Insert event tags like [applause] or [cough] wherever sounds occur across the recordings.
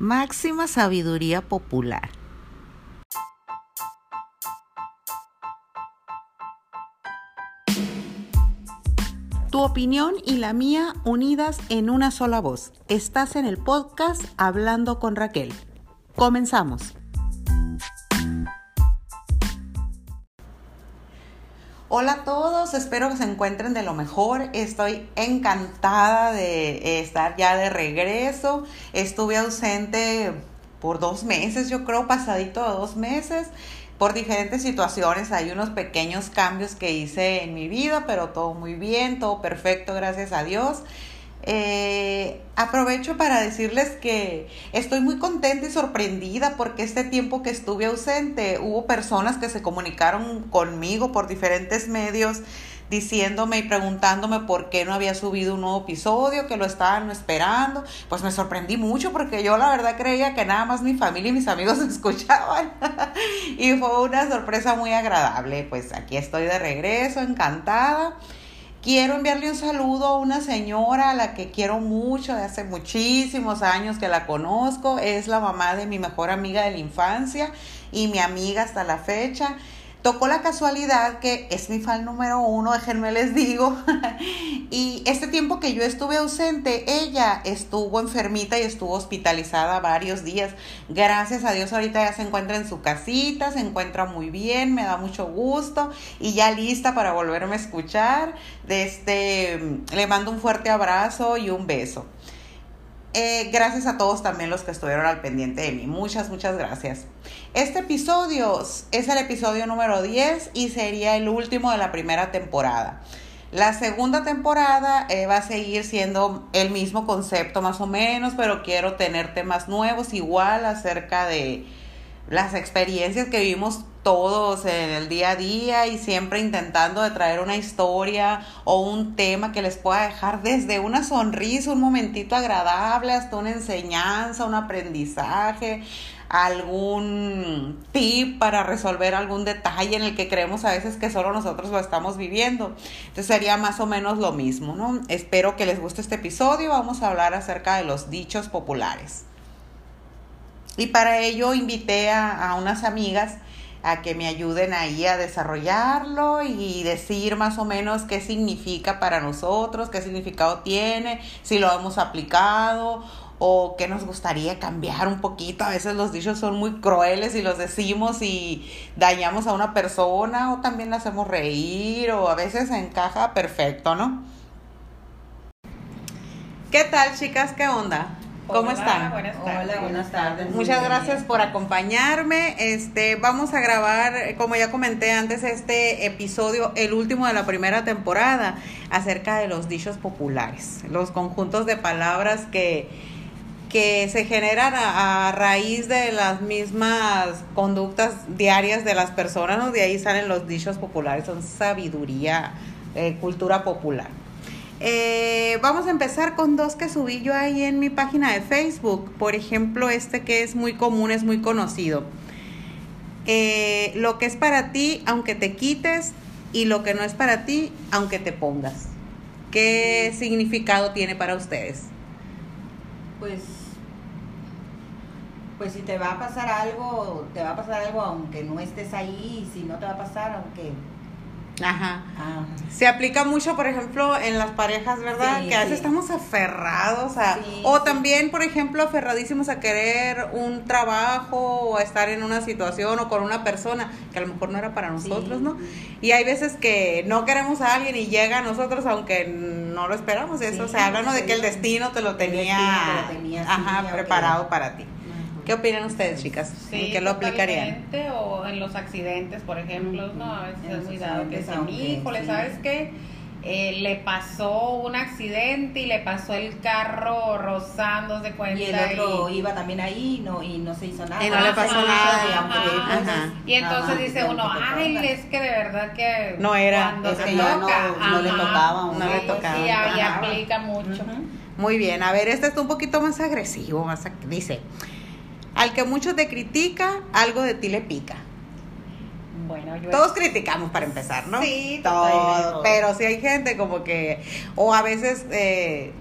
Máxima sabiduría popular. Tu opinión y la mía unidas en una sola voz. Estás en el podcast Hablando con Raquel. Comenzamos. Hola a todos, espero que se encuentren de lo mejor. Estoy encantada de estar ya de regreso. Estuve ausente por dos meses, yo creo, pasadito de dos meses por diferentes situaciones. Hay unos pequeños cambios que hice en mi vida, pero todo muy bien, todo perfecto, gracias a Dios. Eh, aprovecho para decirles que estoy muy contenta y sorprendida porque este tiempo que estuve ausente hubo personas que se comunicaron conmigo por diferentes medios diciéndome y preguntándome por qué no había subido un nuevo episodio, que lo estaban esperando. Pues me sorprendí mucho porque yo la verdad creía que nada más mi familia y mis amigos [laughs] escuchaban. y fue una sorpresa muy agradable. Pues aquí estoy de regreso, encantada. Quiero enviarle un saludo a una señora a la que quiero mucho, de hace muchísimos años que la conozco. Es la mamá de mi mejor amiga de la infancia y mi amiga hasta la fecha tocó la casualidad que es mi fan número uno, déjenme les digo, [laughs] y este tiempo que yo estuve ausente, ella estuvo enfermita y estuvo hospitalizada varios días. Gracias a Dios ahorita ya se encuentra en su casita, se encuentra muy bien, me da mucho gusto y ya lista para volverme a escuchar. Este, le mando un fuerte abrazo y un beso. Eh, gracias a todos también los que estuvieron al pendiente de mí. Muchas, muchas gracias. Este episodio es el episodio número 10 y sería el último de la primera temporada. La segunda temporada eh, va a seguir siendo el mismo concepto más o menos, pero quiero tener temas nuevos igual acerca de las experiencias que vivimos todos en el día a día y siempre intentando de traer una historia o un tema que les pueda dejar desde una sonrisa, un momentito agradable, hasta una enseñanza, un aprendizaje, algún tip para resolver algún detalle en el que creemos a veces que solo nosotros lo estamos viviendo. Entonces sería más o menos lo mismo, ¿no? Espero que les guste este episodio. Vamos a hablar acerca de los dichos populares. Y para ello invité a, unas amigas a que me ayuden ahí a desarrollarlo y decir más o menos qué significa para nosotros, qué significado tiene, si lo hemos aplicado o qué nos gustaría cambiar un poquito. A veces los dichos son muy crueles y los decimos y dañamos a una persona o también la hacemos reír o a veces encaja perfecto, ¿no? ¿Qué tal chicas? ¿Qué onda? ¿Cómo están? Buenas tardes. Hola, buenas tardes. Muchas gracias por acompañarme. Este, vamos a grabar, como ya comenté antes, este episodio, el último de la primera temporada, acerca de los dichos populares, los conjuntos de palabras que, que se generan a, raíz de las mismas conductas diarias de las personas, ¿no? de ahí salen los dichos populares, son sabiduría, eh, cultura popular. Eh, vamos a empezar con dos que subí yo ahí en mi página de Facebook. Por ejemplo, este que es muy común, es muy conocido. Eh, lo que es para ti, aunque te quites, y lo que no es para ti, aunque te pongas. ¿Qué significado tiene para ustedes? Pues, pues si te va a pasar algo, te va a pasar algo aunque no estés ahí, si no te va a pasar, aunque Ajá. Se aplica mucho, por ejemplo, en las parejas, ¿verdad? que a veces estamos aferrados a... o también, por ejemplo, aferradísimos a querer un trabajo o a estar en una situación o con una persona que a lo mejor no era para nosotros, ¿no? Y hay veces que no queremos a alguien y llega a nosotros aunque no lo esperamos. Eso, o sea, hablando de que el destino te lo tenía, ajá, preparado para ti. ¿Qué opinan ustedes, chicas? ¿En qué lo aplicarían? O en los accidentes, por ejemplo, ¿no? A veces es muy dado que dicen, híjole, ¿sabes qué? Eh, le pasó un accidente y le pasó el carro rozando de cuenta. Y el otro iba también ahí no, y no se hizo nada. Y no le pasó nada. Y entonces dice uno, ay, es que de verdad que no era, cuando es que ya no, no, le tocaba. No le tocaba. Y, ahí aplica mucho. Muy bien, a ver, este está un poquito más agresivo, más dice, al que mucho te critica, algo de ti le pica. Bueno, yo Todos criticamos para empezar, ¿no? Sí, todos. Pero si hay gente como que, o a veces, eh,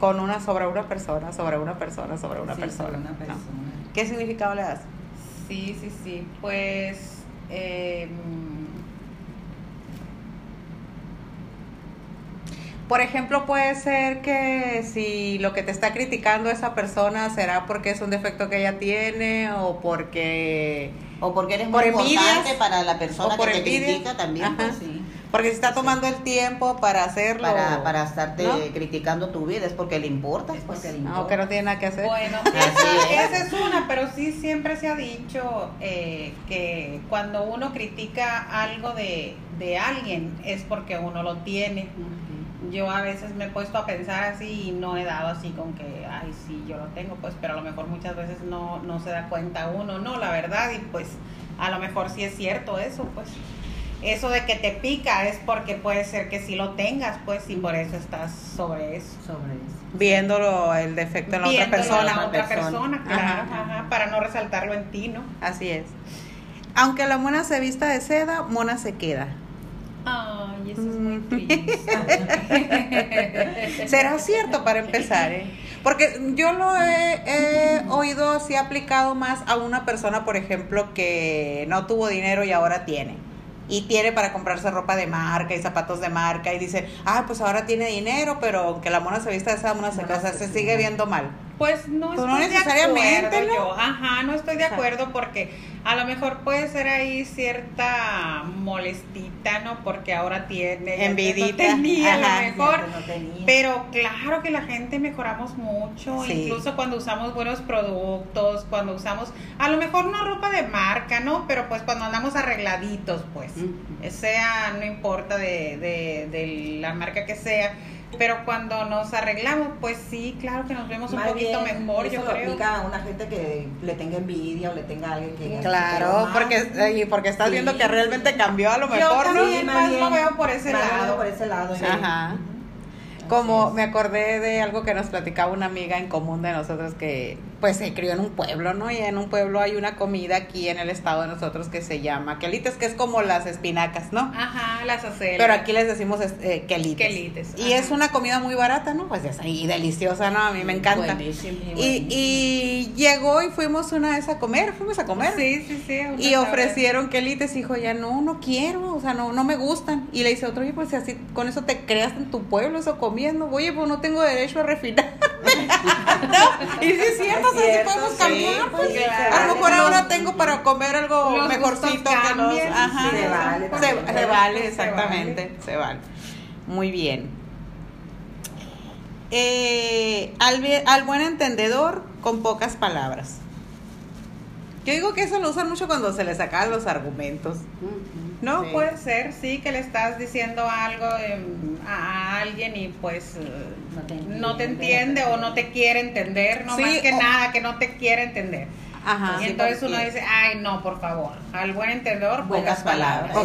Con una sobre una persona, sobre una persona, sobre una persona. ¿Qué significado le das? Sí, sí, sí. Pues eh, Por ejemplo, puede ser que si lo que te está criticando esa persona será porque es un defecto que ella tiene o porque o porque eres muy importante para la persona que te critica también, pues, sí. Porque si está tomando el tiempo para hacerlo. Para, para estarte criticando tu vida, es porque le importa. Es porque le importa. No, que no tiene nada que hacer. Bueno, esa, es una, pero sí siempre se ha dicho eh, que cuando uno critica algo de, de alguien es porque uno lo tiene yo a veces me he puesto a pensar así y no he dado así con que, ay, sí, yo lo tengo, pues, pero a lo mejor muchas veces no, no se da cuenta uno, no, la verdad, y pues a lo mejor sí es cierto eso, pues. Eso de que te pica es porque puede ser que sí lo tengas, pues, y por eso estás sobre eso. Sobre eso. Viéndolo el defecto en la otra persona. En la otra persona, claro, ajá, para no resaltarlo en ti, ¿no? Así es. Aunque la mona se vista de seda, mona se queda. Ay, eso es muy mm. triste. [laughs] Será cierto para empezar, ¿eh? Porque yo lo he, oído así aplicado más a una persona, por ejemplo, que no tuvo dinero y ahora tiene y tiene para comprarse ropa de marca y zapatos de marca y dice, ah, pues ahora tiene dinero, pero aunque la mona se vista de esa mona se casa, se sigue viendo mal. Pues no pues estoy necesariamente, de acuerdo Ajá, no estoy de acuerdo porque a lo mejor puede ser ahí cierta molestita, ¿no? Porque ahora tiene. Envidita. tenía a lo mejor. Pero claro que la gente mejoramos mucho, incluso cuando usamos buenos productos, cuando usamos, a lo mejor no ropa de marca, ¿no? Pero pues cuando andamos arregladitos, pues. Sea, no importa de, de, de la marca que sea pero cuando nos arreglamos, pues sí, claro que nos vemos un poquito mejor, yo creo. aplica a una gente que le tenga envidia o le tenga alguien que... Claro, porque, porque estás viendo que realmente cambió a lo mejor, yo también, más lo veo por ese lado. por ese lado. Ajá. Como me acordé de algo que nos platicaba una amiga en común de nosotros que pues se crió en un pueblo, ¿no? Y en un pueblo hay una comida aquí en el estado de nosotros que se llama quelites, que es como las espinacas, ¿no? Ajá, las acelgas. Pero aquí les decimos eh, quelites. Y es una comida muy barata, ¿no? Pues es ahí deliciosa, ¿no? A mí me encanta. y, y llegó y fuimos una vez a comer, fuimos a comer. Sí, sí, sí. Y ofrecieron quelites, dijo, ya no, no quiero, o sea, no, no me gustan. Y le dice otro, oye, pues si así con eso te creas en tu pueblo, eso comiendo, oye, pues no tengo derecho a refinar. [laughs] [laughs] ¿No? Y sí es cierto, o sea, podemos cambiar. pues, A lo mejor ahora tengo para comer algo mejorcito que los. Ajá, se vale. Se, vale, exactamente. Se vale. Muy bien. Eh, al, al buen entendedor, con pocas palabras. Yo digo que eso lo usan mucho cuando se les sacan los argumentos. No, puede ser, sí, que le estás diciendo algo em, a alguien y pues no te entiende, o no te quiere entender, no más que nada, que no te quiere entender. Ajá, y entonces uno dice, ay, no, por favor, al buen entendedor, pocas, palabras.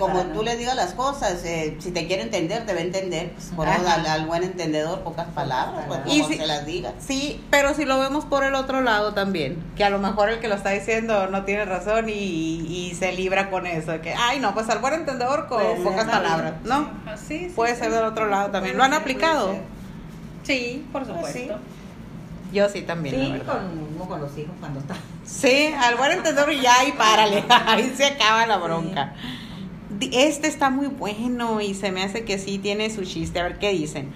como tú le digas las cosas, eh, si te quiere entender, debe entender. Pues, por al, buen entendedor, pocas palabras, pues, y si, se las diga. Sí, pero si lo vemos por el otro lado también, que a lo mejor el que lo está diciendo no tiene razón y, y se libra con eso, que, ay, no, pues al buen entendedor con pocas palabras, ¿no? Sí, Puede ser del otro lado también. ¿Lo han aplicado? Sí, por pues supuesto. Yo sí también. Sí, con, con los hijos cuando está. Sí, al buen entendedor ya y párale, [laughs] ahí se acaba la bronca. Este está muy bueno y se me hace que sí tiene su chiste. A ver qué dicen.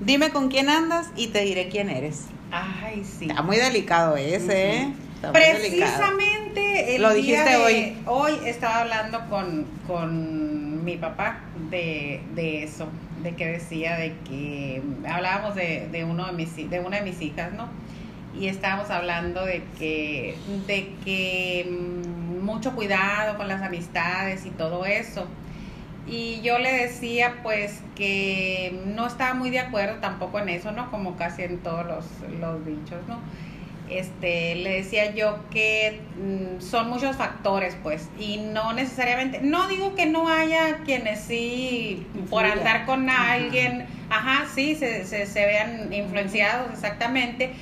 Dime con quién andas y te diré quién eres. Ay, sí. Está muy delicado ese, ¿eh? Precisamente el Lo dijiste hoy. Hoy estaba hablando con, con mi papá de, de eso de que decía de que hablábamos de, de uno de mis de una de mis hijas, ¿no? Y estábamos hablando de que de que mm, mucho cuidado con las amistades y todo eso. Y yo le decía pues que no estaba muy de acuerdo tampoco en eso, ¿no? Como casi en todos los, los dichos, ¿no? Este, le decía yo que mm, son muchos factores, pues, y no necesariamente, no digo que no haya quienes sí, por andar con alguien, ajá, sí, se, se, vean influenciados exactamente,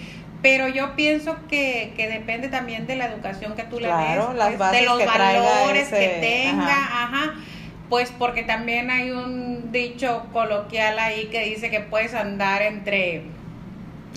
pero yo pienso que, que, depende también de la educación que tú le des, pues, de los valores que tenga, ajá. Pues porque también hay un dicho coloquial ahí que dice que puedes andar entre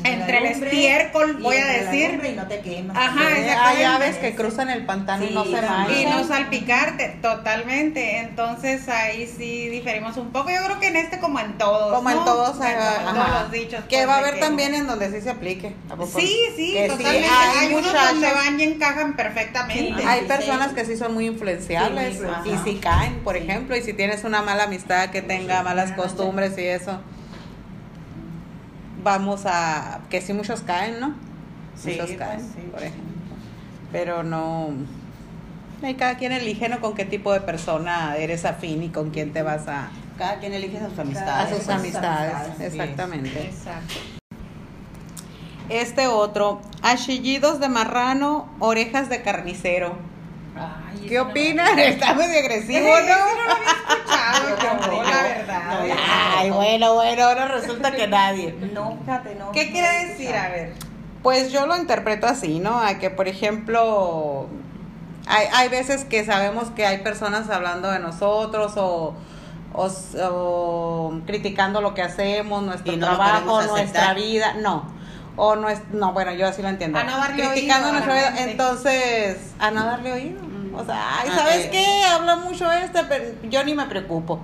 entre el estiércol, voy a decir. y no te quemas. Ajá, Hay aves que cruzan el pantano y no se manchan. Y no salpicarte, totalmente. Entonces ahí sí diferimos un poco. Yo creo que en este como en todos. Como en todos, en todos los dichos. Que pues, va a haber también en donde sí se aplique. Sí, sí, totalmente. hay, unos donde van y encajan perfectamente. hay personas que sí son muy influenciables y si caen, por ejemplo, y si tienes una mala amistad que tenga malas costumbres y eso vamos a, que sí muchos caen, ¿no? Sí, muchos pues caen, por ejemplo. Pero no, cada quien elige ¿no? con qué tipo de persona eres afín y con quién te vas a... Cada quien elige sus amistades. A sus amistades, exactamente. Exacto. Este otro, achillidos de marrano, orejas de carnicero. ¿Qué opinan? Está medio agresivo, ¿no? [laughs] no lo había escuchado, la verdad. Ay, bueno, bueno, ahora resulta que nadie. [laughs] No, fíjate, no. ¿Qué quiere decir? A ver. Pues yo lo interpreto así, ¿no? A que, por ejemplo, hay, hay veces que sabemos que hay personas hablando de nosotros o, o, criticando lo que hacemos, nuestro trabajo, nuestra vida. No o no es no bueno yo así lo entiendo a no darle criticando nuestra vida entonces a no darle oído o sea, ay, ¿sabes qué? Habla mucho este, pero yo ni me preocupo.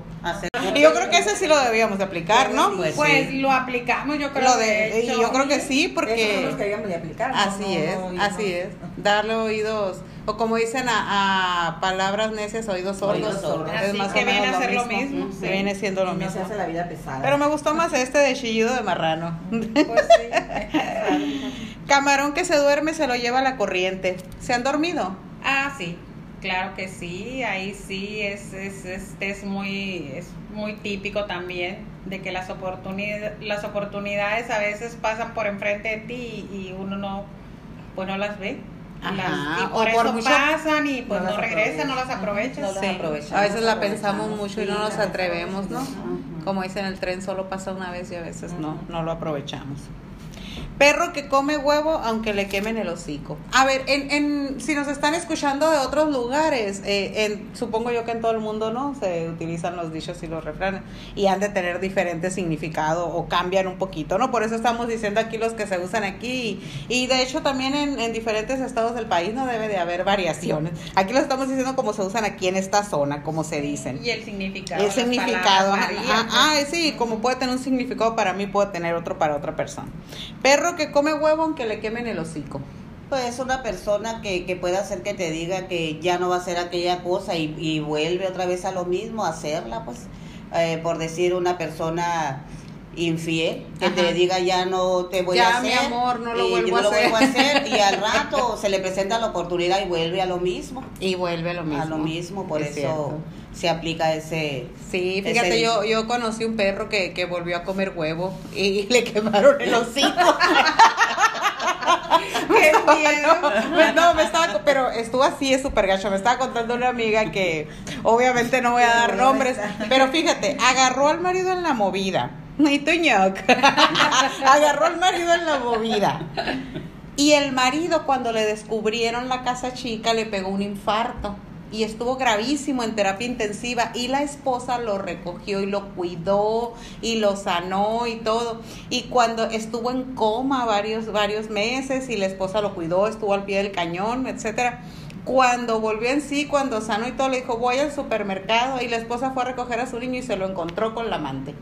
Y yo creo que ese sí lo debíamos de aplicar, ¿no? Pues, pues lo aplicamos, yo creo. de, y yo creo que sí, porque... Eso que de aplicar. Así es, así es. Darle oídos, o como dicen a, palabras necias, oídos sordos. Es más que viene a ser lo mismo. sí. Viene siendo lo mismo. Se hace la vida pesada. Pero me gustó más este de chillido de marrano. Pues sí. [laughs] Camarón que se duerme se lo lleva a la corriente. ¿Se han dormido? Ah, sí. Claro que sí, ahí sí es, es, es, es, muy, es muy típico también de que las, oportunidades las oportunidades a veces pasan por enfrente de ti y, uno no, pues no las ve. Y por eso pasan y pues no, regresan, no las aprovechan. A veces la pensamos mucho y no nos atrevemos, ¿no? Como dicen, el tren solo pasa una vez y a veces no, no lo aprovechamos. Perro que come huevo aunque le quemen el hocico. A ver, en, en, si nos están escuchando de otros lugares, eh, en, supongo yo que en todo el mundo no se utilizan los dichos y los refranes y han de tener diferente significado o cambian un poquito, ¿no? Por eso estamos diciendo aquí los que se usan aquí y, de hecho también en, en, diferentes estados del país no debe de haber variaciones. Aquí lo estamos diciendo como se usan aquí en esta zona, como se dicen. Y el significado. El significado. Ah, ah, sí, como puede tener un significado para mí, puede tener otro para otra persona. Perro que come huevo aunque le quemen el hocico. Pues es una persona que, que puede hacer que te diga que ya no va a hacer aquella cosa y, vuelve otra vez a lo mismo, a hacerla, pues, eh, por decir una persona infiel, que te diga ya no te voy a hacer. mi amor, no lo, y vuelvo, a hacer. a hacer. Y al [laughs] rato se le presenta la oportunidad y vuelve a lo mismo. Y vuelve a lo mismo. A lo mismo, por eso se aplica ese. Sí, fíjate, yo, yo conocí un perro que, que volvió a comer huevo y [laughs] le quemaron el hocico. [laughs] Qué miedo. Pues no, me estaba, pero estuvo así, es súper gacho. Me estaba contando una amiga que obviamente no voy a dar nombres, pero fíjate, agarró al marido en la movida. [laughs] Y agarró al marido en la movida. Y el marido, cuando le descubrieron la casa chica, le pegó un infarto y estuvo gravísimo en terapia intensiva y la esposa lo recogió y lo cuidó y lo sanó y todo. Y cuando estuvo en coma varios, varios meses y la esposa lo cuidó, estuvo al pie del cañón, etcétera. Cuando volvió en sí, cuando sanó y todo, le dijo, voy al supermercado y la esposa fue a recoger a su niño y se lo encontró con la amante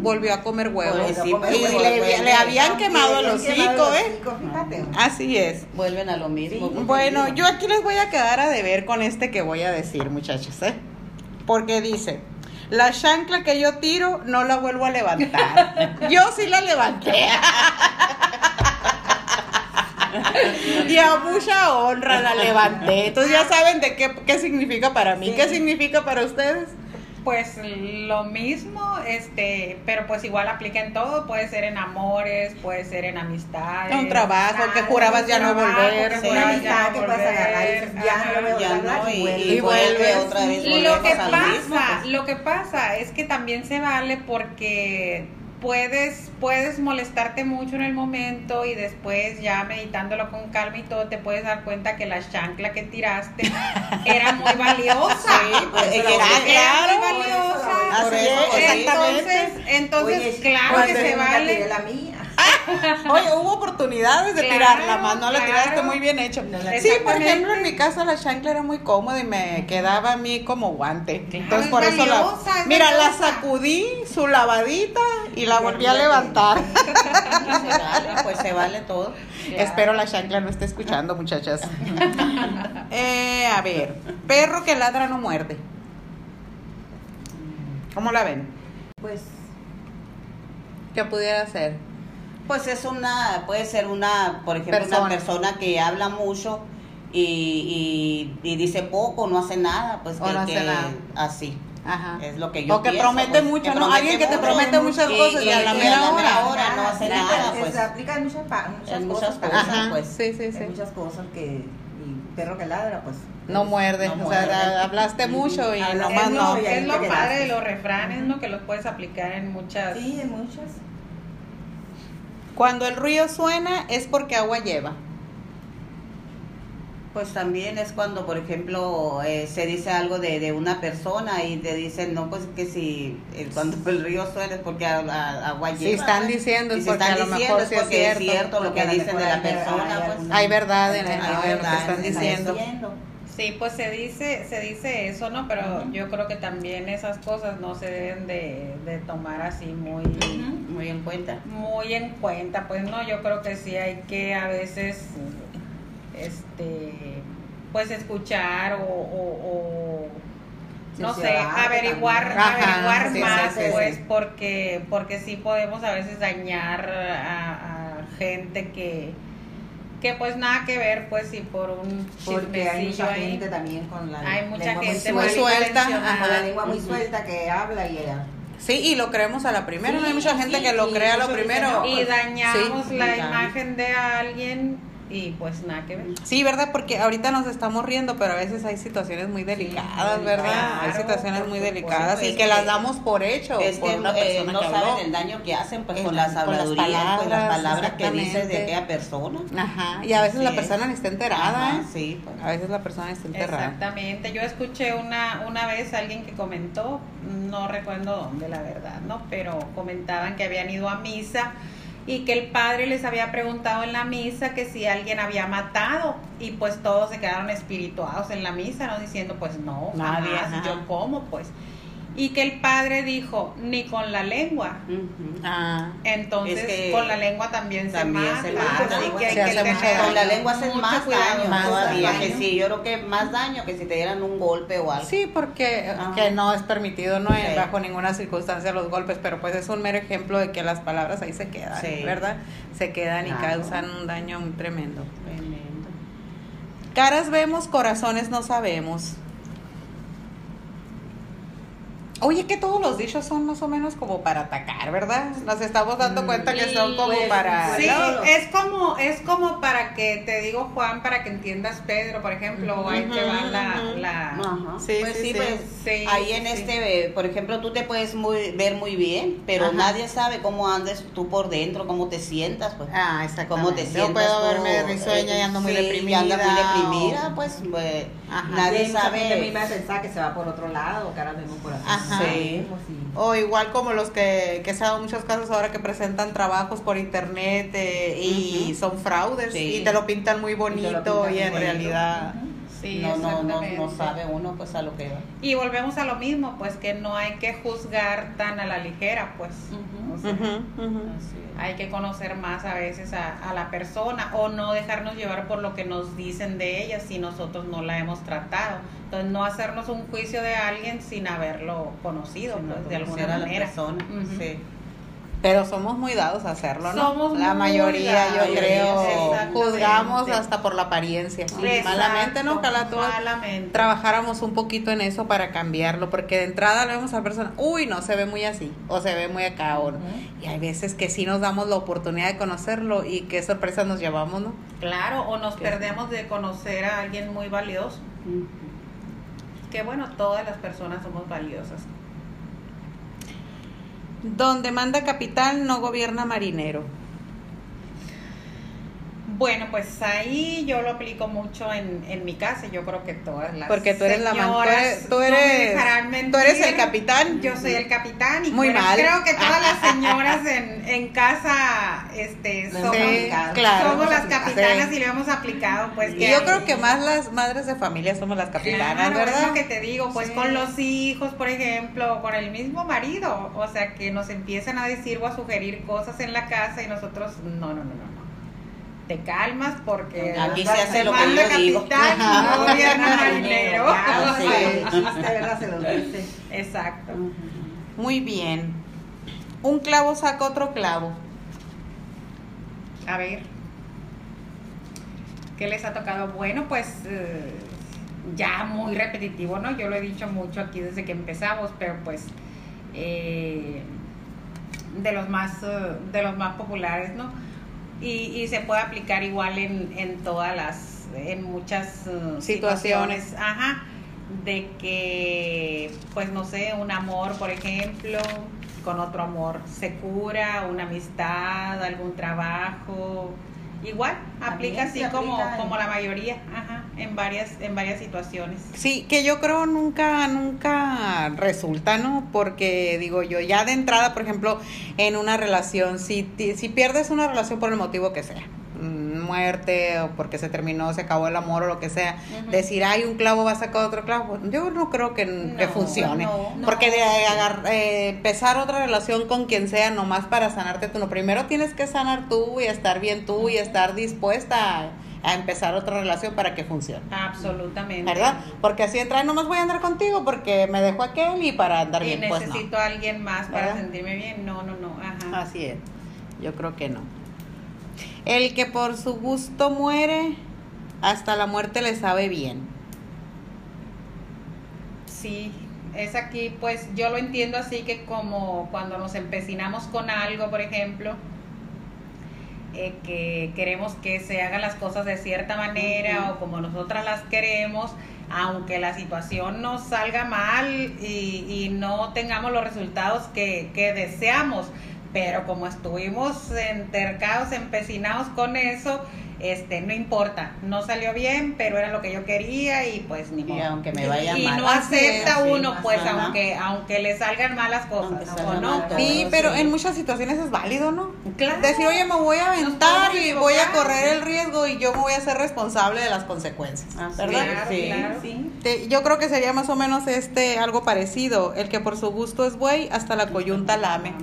volvió a comer huevos. y le, habían quemado el hocico, ¿eh? Así es. Vuelven a lo mismo. bueno, yo aquí les voy a quedar a deber con este que voy a decir, muchachos, ¿eh? Porque dice, la chancla que yo tiro no la vuelvo a levantar. [laughs] yo sí la levanté. [laughs] y a mucha honra la levanté. Entonces ya saben de qué, qué significa para mí. ¿Qué significa para ustedes? Pues lo mismo, este, pero pues igual aplica en todo, puede ser en amores, puede ser en amistades. Un trabajo, que jurabas ya no volver. Que jurabas ya no volver. Ya no y, vuelve otra vez. Lo que pasa, lo que pasa es que también se vale porque puedes, puedes molestarte mucho en el momento y después ya meditándolo con calma y todo te puedes dar cuenta que la chancla que tiraste [laughs] era muy valiosa. Pues, era, muy valiosa. Entonces, entonces claro que se vale. La mía. Oye, hubo oportunidades de Claro, tirarla más, no la claro. tiraste muy bien hecho. No la- Sí, por ejemplo, en mi casa la chancla era muy cómoda y me quedaba a mí como guante. Claro, Entonces es por eso la es Mira, la sacudí, su lavadita y la volví a levantar. [laughs] Se vale, pues se vale todo. Espero la chancla no esté escuchando, muchachas. Eh, a ver, perro que ladra no muerde. ¿Cómo la ven? Pues, ¿Qué pudiera ser? Pues es una, puede ser una, por ejemplo, Persona. una persona que habla mucho y, y, y dice poco, no hace nada, pues O que, no hace que nada. así. Ajá. Es lo que yo O que pienso, promete pues, mucho, que ¿no? Alguien que te promete muchas cosas y a la mera hora. hora no hace sí, nada, que pues. Se aplica en muchas, muchas En cosas. muchas cosas, Ajá, pues. sí, sí, sí. Hay muchas cosas que. Y perro que ladra, pues. No muerde, No o sea, muerde. da- hablaste mucho y Hablas nomás es no. lo, es lo padre de los refranes, ¿no? Que los puedes aplicar en muchas... Sí, en muchas. Cuando el río suena es porque agua lleva. Pues también es cuando, por ejemplo, eh, se dice algo de, de una persona y te dicen, no, pues que si eh, cuando el río suena es porque a- a- agua Si lleva. están pues. diciendo es si porque están a lo diciendo mejor es porque es cierto. lo que dicen de la persona, hay pues. Hay verdad en, Hay lo que están en- diciendo. diciendo. Sí, pues se dice, se dice eso, ¿no? Pero yo creo que también esas cosas no se deben de, de tomar así muy, Muy en cuenta. muy en cuenta. Pues no, yo creo que sí hay que a veces, este, pues escuchar o, o- o, no sé, averiguar. Ajá, averiguar más, sí, sí, pues, sí. porque, porque sí podemos a veces dañar a, a gente que, que pues nada que ver, pues, si por un Porque hay mucha ahí. gente también con la Hay mucha lengua gente muy suelta. Con la lengua muy suelta que habla y ella. Sí, y lo creemos a la primera. Sí, no hay mucha gente sí, que lo y crea a lo primero. y pues, dañamos sí, la imagen de alguien y pues nada que ver. Sí, ¿verdad? Porque ahorita nos estamos riendo, pero a veces hay situaciones muy delicadas, ¿verdad? hay situaciones muy delicadas y que que- las damos por hecho Es por que una eh, persona no que saben habló. el daño que hacen pues El con las con las habladurías, pues las palabras, palabras que dices de aquella persona. Ajá, y a veces la persona ni está enterada, Ajá, ¿eh? Sí, pues. A veces la persona está enterrada. Exactamente. Yo escuché una, una vez a alguien que comentó, no recuerdo dónde, la verdad, ¿no? Pero comentaban que habían ido a misa y que el padre les había preguntado en la misa que si alguien había matado y pues todos se quedaron espirituados en la misa, ¿no? Diciendo, pues no, Nadie, jamás, ajá. yo como, pues. Y que el padre dijo, ni con la lengua. Ah, Entonces, Es que con la lengua también, también se se mata. mata, así ¿no? que hay Se que mucho. Con la lengua hacen mucho más daño Más todavía. daño. Que sí, yo creo que más daño que si te dieran un golpe o algo. sí, porque Ajá. que no es permitido, no es Sí. bajo ninguna circunstancia los golpes, pero pues es un mero ejemplo de que las palabras ahí se quedan, Sí. ¿verdad? Se quedan y causan un daño muy tremendo. Tremendo. Caras vemos, corazones no sabemos. Oye, que todos los dichos son más o menos como para atacar, ¿verdad? Nos estamos dando cuenta que son como pues, para... Sí, ¿no? es como, es como para que, te digo Juan, para que entiendas Pedro, por ejemplo, ahí te va la, la Ajá. Sí, pues sí, sí, sí. pues Sí, ahí en sí. este, por ejemplo, tú te puedes muy, ver muy bien, pero Ajá. nadie sabe cómo andes tú por dentro, cómo te sientas, pues. Ah, exactamente. cómo te Yo sientas puedo tú, verme risueña y eh, ando muy sí, deprimida. y anda muy deprimida, o- pues, pues, Ajá. Y nadie gente sabe. muy mal pensada que se va por otro lado, que ahora vemos por así. Ajá. Sí. O igual como los que, que se han dado muchos casos ahora que presentan trabajos por internet eh, y Ujú. son fraudes Sí. y te lo pintan muy Y bonito pintan y, en bonito. realidad... Sí, no, no, no, no sabe uno pues a lo que va. Y volvemos a lo mismo, pues que no hay que juzgar tan a la ligera, pues. O sea. Hay que conocer más a veces a, a la persona o no dejarnos llevar por lo que nos dicen de ella si nosotros no la hemos tratado. Entonces, no hacernos un juicio de alguien sin haberlo conocido, pues, de alguna conocer a la manera. persona, sí. Pero somos muy dados a hacerlo, ¿no? Somos la muy mayoría, dados, yo creo, juzgamos hasta por la apariencia. Y malamente, ¿no? Exacto, Ojalá todos malamente. trabajáramos un poquito en eso para cambiarlo, porque de entrada le vemos a la persona, uy, no, se ve muy así, o se ve muy acá, o no. Y hay veces que sí nos damos la oportunidad de conocerlo y qué sorpresas nos llevamos, ¿no? Claro, o nos perdemos de conocer a alguien muy valioso. Que bueno, todas las personas somos valiosas. Donde manda capital no gobierna marinero. Bueno, pues ahí yo lo aplico mucho en, en mi casa. Yo creo que todas las Porque tú eres la man- tú señoras eres- tú no me eres- mentir. tú eres el capitán. Yo soy el capitán y Muy creo, mal. creo que todas las [laughs] señoras en, en casa este, somos, Sí, claro. somos las Sí. capitanas y lo hemos aplicado. Pues Y yo creo que más las madres de familia somos las capitanas, Claro, es ¿verdad? lo que te digo, pues Sí. con los hijos, por ejemplo, con el mismo marido, o sea, que nos empiezan a decir o a sugerir cosas en la casa y nosotros, no, no, no, no, no. Te calmas porque Aquí se hace lo que yo digo. capitán, no gobierna marinero. Exacto. Muy bien. Un clavo saca otro clavo. A ver. ¿Qué les ha tocado? Bueno, pues eh, ya muy repetitivo, ¿no? Yo lo he dicho mucho aquí desde que empezamos, pero pues eh, de los más eh, de los más populares, ¿no? Y, y se puede aplicar igual en, en todas las, en muchas eh, Situaciones. Ajá. De que, pues no sé, un amor, por ejemplo, con otro amor se cura, una amistad, algún trabajo. Igual, aplica así como, en- como la mayoría, ajá, en varias, en varias situaciones. Sí, que yo creo nunca, nunca resulta, ¿no? Porque digo yo, ya de entrada, por ejemplo, en una relación, si, si pierdes una relación por el motivo que sea, muerte o porque se terminó, se acabó el amor o lo que sea, decir, hay un clavo va a sacar otro clavo, yo no creo que, funcione. no, no. porque de agar- eh, empezar otra relación con quien sea, nomás para sanarte tú, no, primero tienes que sanar tú y estar bien tú y estar dispuesta a, empezar otra relación para que funcione. Absolutamente. ¿verdad? Porque así entra, nomás voy a andar contigo porque me dejó aquel y para andar Y bien, pues no. necesito a alguien más para ¿Verdad? sentirme bien. No, no, no. Ajá. Así es, yo creo que no. El que por su gusto muere, hasta la muerte le sabe bien. Sí, es aquí, pues yo lo entiendo así que como cuando nos empecinamos con algo, por ejemplo, eh, que queremos que se hagan las cosas de cierta manera o como nosotras las queremos, aunque la situación nos salga mal y, y no tengamos los resultados que, que deseamos, pero como estuvimos entercados, empecinados con eso, este, no importa, no salió bien, pero era lo que yo quería y pues ni Y modo. aunque me vaya y mal. no Así acepta sí, uno, pues aunque aunque le salgan malas cosas, ¿no? salgan ¿o no? mal, Sí, Claro, pero sí. en muchas situaciones es válido, ¿no? Claro. Decir, oye, me voy a aventar y voy a correr el riesgo y yo me voy a ser responsable de las consecuencias, Así ¿verdad? Claro, sí. claro. Sí. Te- Yo creo que sería más o menos este algo parecido, el que por su gusto es buey, hasta la coyunta lame,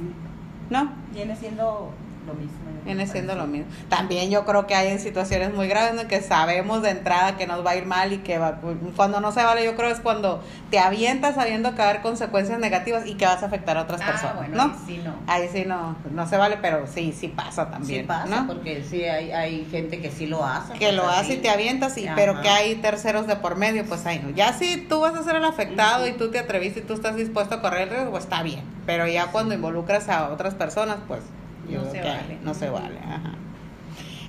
¿no? Viene siendo lo mismo. Viene siendo lo mismo. También yo creo que hay en situaciones muy graves en que sabemos de entrada que nos va a ir mal y que va, cuando no se vale, yo creo es cuando te avientas sabiendo que va a haber consecuencias negativas y que vas a afectar a otras Ah, personas, bueno, ¿no? ahí sí no. Ahí sí no, no se vale, pero sí, sí pasa también, Sí pasa, ¿no? porque sí hay, hay gente que sí lo hace. Que pues, lo así. hace y te avientas, y, Ajá. pero que hay terceros de por medio, pues ahí no. Ya si tú vas a ser el afectado y tú te atreviste y tú estás dispuesto a correr el riesgo, pues está bien. Pero ya cuando involucras a otras personas, pues yo No se que vale. no se vale. Ajá.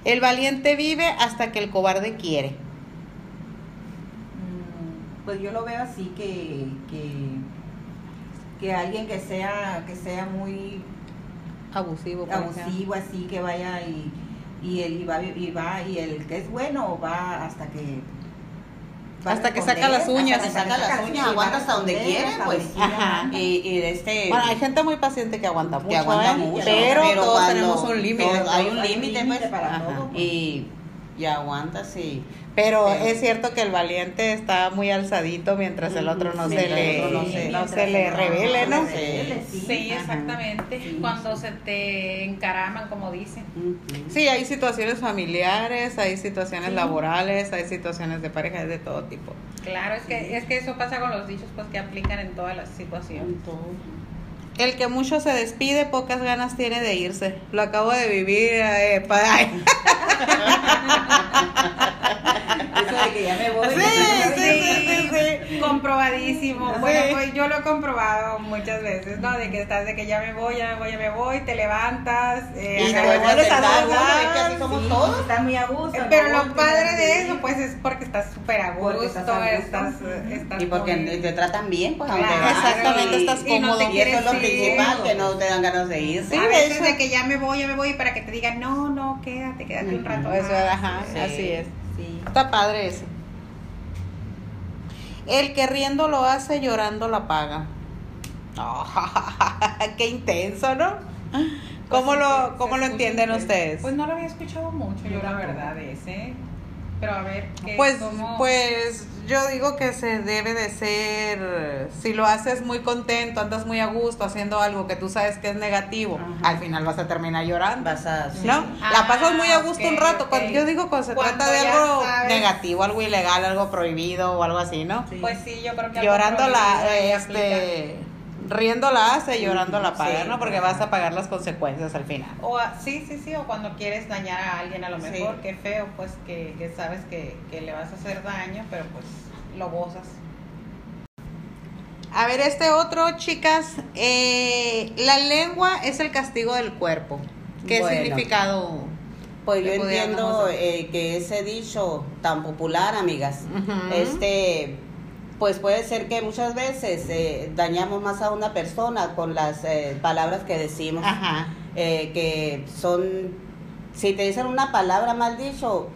El valiente vive hasta que el cobarde quiere. Mm, Pues yo lo veo así que, que, que alguien que sea, que sea muy Abusivo, abusivo así que vaya y, y él y va, y va y el que es bueno va hasta que Hasta que saca las uñas. hasta que Saca las uñas, aguanta hasta donde quiere, pues. Ajá. Y, y de este. Bueno, hay gente muy paciente que aguanta mucho, que aguanta ¿eh? mucho. pero, todos tenemos un límite. Hay un límite, límite pues. para Ajá. todo, pues. Y, y aguanta, sí. Pero es cierto que el valiente está muy alzadito mientras el otro no Sí, se le, no no se- le revele, ¿no? sí. Exactamente. Sí, Cuando se te encaraman, como dicen. Sí, hay situaciones familiares, hay situaciones laborales, hay situaciones de pareja, es de todo tipo. Claro, es que, es que eso pasa con los dichos pues que aplican en todas las situaciones. El que mucho se despide, pocas ganas tiene de irse. Lo acabo de vivir. eh, pa- [laughs] ay. Eso [laughs] de que ya me voy. Sí, [laughs] sí, sí. Comprobadísimo. Bueno, pues yo lo he comprobado muchas veces, ¿no? De que estás de que ya me voy, ya me voy, ya me voy, te levantas, eh, Y te vuelves a somos todos. Está muy a gusto. Pero lo padre de eso, pues, es porque estás súper a gusto, estás estás, estás Y porque te tratan bien, pues aunque exactamente, estás cómodo. Y eso es lo principal, que no te dan ganas de ir. Sí, a de veces de que ya me voy, ya me voy, para que te digan, no, no, quédate, quédate un rato. Eso, más". ajá, Sí. así es. Está padre ese. El que riendo lo hace, llorando la paga. [laughs] qué intenso, ¿no? ¿Cómo Pues sí, lo, se- cómo lo entienden ustedes? Pues no lo había escuchado mucho, yo la verdad, ese. Pero a ver, ¿qué, Pues, cómo? pues yo digo que se debe de ser, si lo haces muy contento, andas muy a gusto haciendo algo que tú sabes que es negativo, Ajá. al final vas a terminar llorando. Vas a... ¿No? Ah, la pasas muy a gusto un rato. ok. Cuando, yo digo cuando se Cuando trata de algo sabes. negativo, algo ilegal, algo prohibido o algo así, ¿no? Sí. Pues sí, yo creo que algo Llorando la, este, riendo la hace, llorando la paga, Sí. ¿no? Porque vas a pagar las consecuencias al final. O a- sí, sí, sí, o cuando quieres dañar a alguien a lo Sí. mejor, qué feo, pues que, que sabes que, que le vas a hacer daño, pero pues lo gozas. A ver, este otro, chicas, eh, la lengua es el castigo del cuerpo. ¿Qué Bueno. significado? Pues yo entiendo eh, que ese dicho tan popular, amigas, este, pues puede ser que muchas veces eh, dañamos más a una persona con las eh, palabras que decimos, Ajá. eh, que son, si te dicen una palabra mal dicho,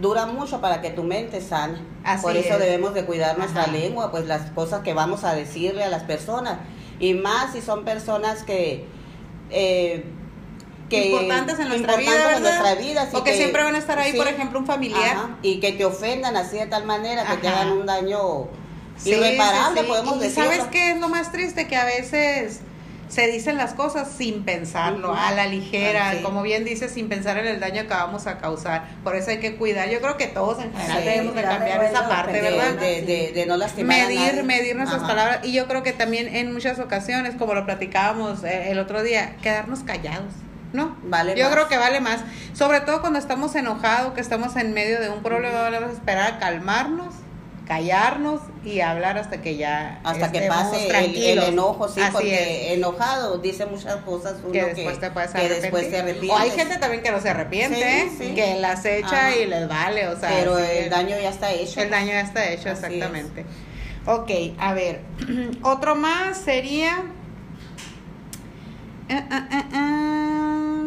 dura mucho para que tu mente sane. Así Por eso es. debemos de cuidar nuestra Ajá. lengua, pues las cosas que vamos a decirle a las personas. Y más si son personas que... eh, que importantes en nuestra vida, en o que, siempre van a estar ahí, sí, por ejemplo, un familiar. ajá, y que te ofendan así de tal manera que te hagan un daño Sí, irreparable, sí, sí. podemos y decirlo. ¿Sabes qué es lo más triste? Que a veces se dicen las cosas sin pensarlo, a la ligera, Ah, como bien dices, sin pensar en el daño que vamos a causar. Por eso hay que cuidar. Yo creo que todos en general debemos de cambiar esa parte, de, ¿verdad? de, de- de no lastimar a medir, nadie. medir nuestras Ajá. palabras. Y yo creo que también en muchas ocasiones, como lo platicábamos eh, el otro día, quedarnos callados. ¿No? Vale yo más. creo que vale más. Sobre todo cuando estamos enojados, que estamos en medio de un problema, vale más esperar a calmarnos, callarnos y hablar hasta que ya. Hasta que pase el, el enojo, sí, Así porque es. enojado dice muchas cosas uno Que después te puedes que después te arrepientes. O hay gente también que no se arrepiente, Sí, ¿eh? sí. que las echa Ajá. y les vale, o sea. pero sí, el daño ya está hecho. el daño ya está hecho, Así es. exactamente. Ok, a ver. [clears throat] Otro más sería. Ah, ah, ah.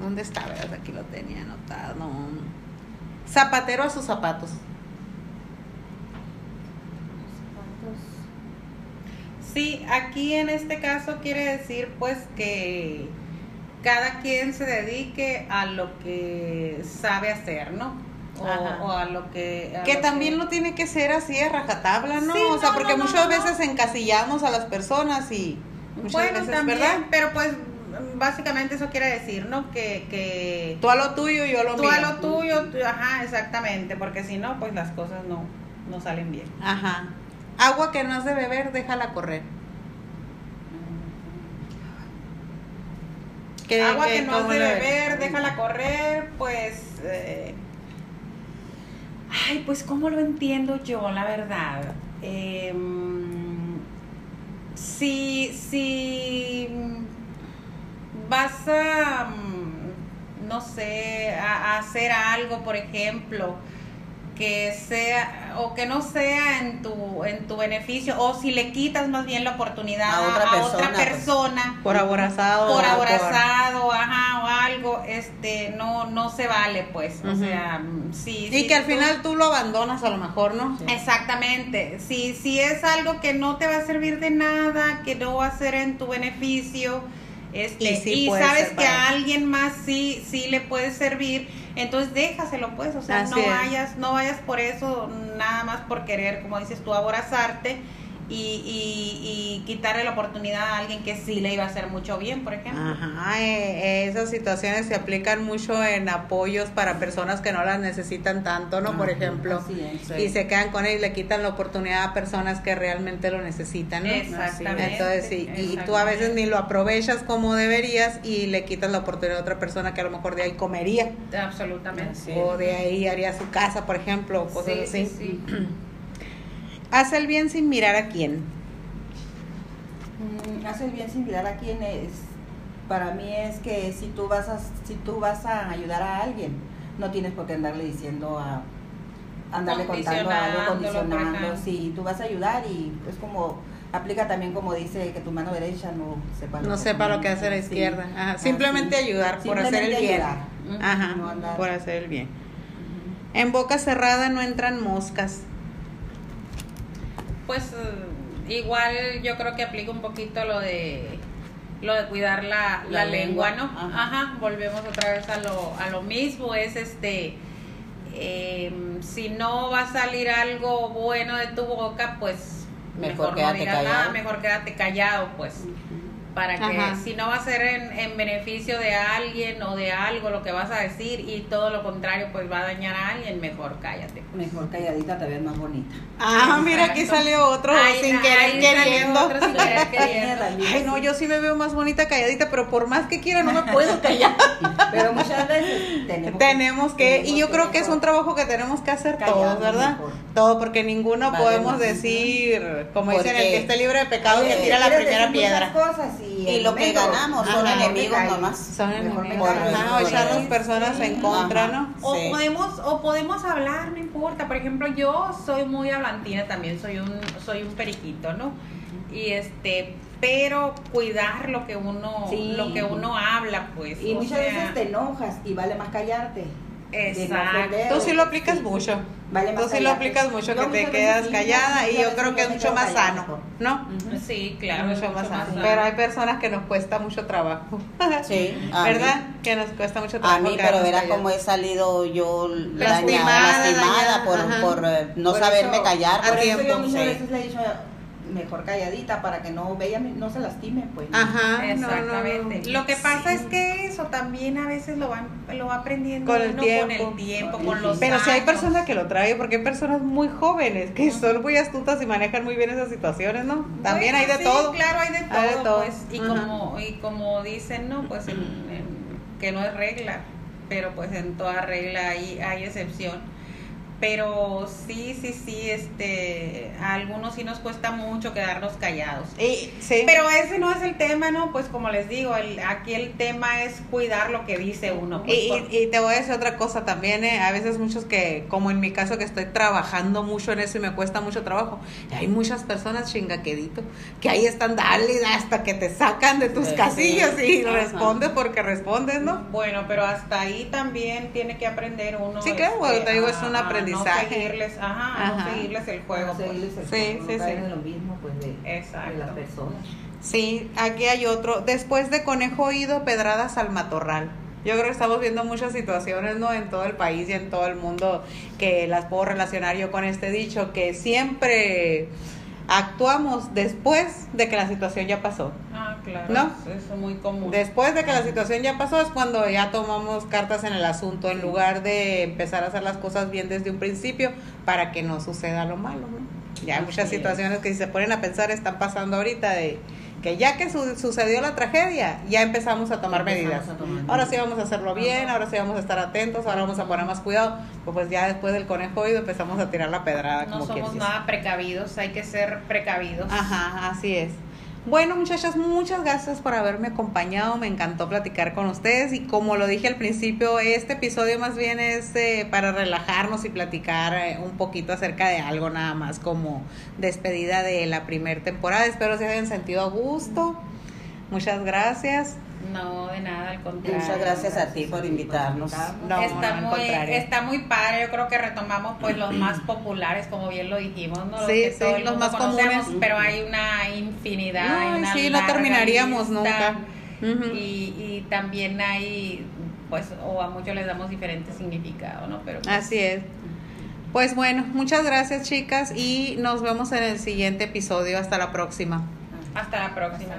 ¿Dónde está? Aquí lo tenía anotado. Zapatero a sus zapatos. Sí, aquí en este caso quiere decir pues que cada quien se dedique a lo que sabe hacer, ¿no? O, a lo que... a Que lo también no tiene que ser así de rajatabla, ¿no? Sí, o sea, no, porque no, no, muchas veces encasillamos a las personas y muchas Bueno, veces, también, ¿verdad? pero pues básicamente eso quiere decir, ¿no? Que, que Tú a lo tuyo y yo a lo tú mío. a lo tuyo, tú- ajá, exactamente, porque si no, pues las cosas no, no salen bien. Ajá. Agua que no has de beber, déjala correr. ¿Qué- Agua que no has de beber, déjala correr, pues... eh, ay, pues ¿cómo lo entiendo yo, la verdad? Em, si, si vas a, mm, no sé, a, a hacer algo, por ejemplo, que sea o que no sea en tu en tu beneficio o si le quitas más bien la oportunidad A otra a persona, otra pues. persona Por aborazado. por o abrazado, ajá, o algo, este, no, no se vale, pues, o sea, sí. Y sí, que al tú- final tú lo abandonas a lo mejor, ¿no? Exactamente, si, si es algo que no te va a servir de nada, que no va a ser en tu beneficio, este, Y sí sabes ser que a alguien más sí, sí le puede servir, entonces déjaselo pues, o sea, Así no vayas, no vayas por eso, nada más por querer, como dices tú, aborazarte y, y, y quitarle la oportunidad a alguien que sí le iba a hacer mucho bien, por ejemplo. Ajá, eh, eh, esas situaciones se aplican mucho en apoyos para personas que no las necesitan tanto, ¿no? Por ejemplo. es, sí. Y se quedan con él y le quitan la oportunidad a personas que realmente lo necesitan, ¿no? Exactamente. Entonces, sí, y tú a veces ni lo aprovechas como deberías y le quitas la oportunidad a otra persona que a lo mejor de ahí comería Absolutamente. Sí. o de ahí haría su casa, por ejemplo, o cosas Sí, así. sí, sí. [clears throat] Haz el bien sin mirar a quién. Mm, Haz el bien sin mirar a quién es. Para mí es que si tú vas a, si tú vas a ayudar a alguien, no tienes por qué andarle diciendo a andarle contando algo, condicionando. Sí, tú vas a ayudar y es como aplica también como dice que tu mano derecha no sepa No que sepa lo que hace la sí. izquierda. Ajá, Así. Simplemente ayudar por hacer el bien. ayudar. Ajá, No andar- por hacer el bien. En boca cerrada no entran moscas. Pues igual yo creo que aplica un poquito lo de lo de cuidar la, la La lengua, lengua, ¿no? ajá. Ajá. volvemos otra vez a lo, a lo mismo, es este, eh, si no va a salir algo bueno de tu boca, pues Mejor no quédate digas nada, mejor quédate callado, pues para que Ajá. si no va a ser en, en beneficio de alguien o de algo lo que vas a decir y todo lo contrario pues va a dañar a alguien, mejor cállate. Mejor calladita te ves más bonita. Ah, mira, aquí salió otro Ay, sin querer queriendo. otro sin querer [laughs] queriendo. Ay, no, yo sí me veo más bonita calladita, pero por más que quiera no me puedo [laughs] callar. Pero muchas veces tenemos, tenemos que, y tenemos yo creo que es un trabajo que tenemos que hacer todos, ¿verdad? mejor. Todo, porque ninguno Vale, podemos decir, como dicen, el que esté libre de pecado que tira la primera piedra. cosas y, lo que ganamos son ajá, enemigos nomás. Son enemigos. echarnos Sí. personas en contra, Ajá. ¿no? O Sí. podemos o podemos hablar, no importa. Por ejemplo, yo soy muy hablantina también, soy un soy un periquito, ¿no? Y este, pero cuidar lo que uno Sí. lo que uno habla, pues. Y o muchas sea, veces te enojas y vale más callarte. No Exacto. Tú sí lo aplicas Sí. mucho. Vale más Tú sí lo aplicas mucho, Yo que te quedas sí, callada y yo creo que es mucho más sano. ¿no? Ujú. Sí, claro, mucho es más mucho sano. más Pero sano. hay personas que nos cuesta mucho trabajo. Sí, a [laughs] mí. ¿Verdad? Que nos cuesta mucho trabajo. A mí, pero verás cómo he salido yo Lastimada, dañada, lastimada dañada, por, ajá. por eh, no Por saberme eso- callar. Por eso yo muchas veces le he dicho mejor calladita para que no ella no se lastime, pues. Ajá, no, no, Exactamente. no. Lo que pasa Sí. es que eso también a veces lo va, lo va aprendiendo Con el uno tiempo. con el tiempo, Sí, con sí. los Pero si hay personas que lo traen, porque hay personas muy jóvenes que son muy astutas y manejan muy bien esas situaciones, ¿no? También Bueno, hay de sí, todo. Claro, hay de todo, Hay de todo. pues. Y Ajá. como, y como dicen, ¿no? Pues en- en- que no es regla, pero pues en toda regla hay, hay excepción. Pero sí, sí, sí, este, a algunos sí nos cuesta mucho quedarnos callados. Y, sí. Pero ese no es el tema, ¿no? Pues como les digo, el, aquí el tema es cuidar lo que dice uno. pues, Y, por- y- y te voy a decir otra cosa también, ¿eh? a veces muchos que, como en mi caso que estoy trabajando mucho en eso y me cuesta mucho trabajo, hay muchas personas chingaquedito que ahí están, dale hasta que te sacan de tus Sí, casillas sí. y respondes porque respondes, ¿no? Bueno, pero hasta ahí también tiene que aprender uno. Sí, claro, bueno, te digo, es un a- a aprendizaje. No seguirles, ajá, no seguirles el juego. Para pues. seguirles el Sí, juego, sí, no caer sí. en lo mismo pues de, Exacto. de las personas. Sí, aquí hay otro. Después de conejo oído, pedradas al matorral. Yo creo que estamos viendo muchas situaciones, ¿no? En todo el país y en todo el mundo que las puedo relacionar yo con este dicho, que siempre actuamos después de que la situación ya pasó. Ah, claro. ¿No? Eso es muy común. Después de que la situación ya pasó es cuando ya tomamos cartas en el asunto en lugar de empezar a hacer las cosas bien desde un principio para que no suceda lo malo. ¿no? Ya hay muchas es. situaciones que si se ponen a pensar están pasando ahorita de que ya que su- sucedió la tragedia, ya empezamos a tomar Empezamos medidas. a tomar Ahora sí vamos a hacerlo bien, ahora sí vamos a estar atentos, ahora vamos a poner más cuidado. Pues, pues ya después del conejo oído empezamos a tirar la pedrada. no como somos nada precavidos, hay que ser precavidos. Ajá, así es. Bueno, muchachas, muchas gracias por haberme acompañado. Me encantó platicar con ustedes y como lo dije al principio, este episodio más bien es eh, para relajarnos y platicar eh, un poquito acerca de algo nada más como despedida de la primera temporada. Espero se hayan sentido a gusto. Muchas gracias. No, de nada, al contrario. Muchas gracias a ti por invitarnos. No, está, muy, está muy padre, yo creo que retomamos pues los más populares, como bien lo dijimos, ¿no? Los Sí, que sí, los más conocemos, comunes. pero hay una infinidad. hay Ay, una sí, no terminaríamos lista. nunca. Y, y también hay, pues, o a muchos les damos diferente significado, ¿no? Pero pues, Así es. Pues bueno, muchas gracias chicas y nos vemos en el siguiente episodio. Hasta la próxima. hasta la próxima.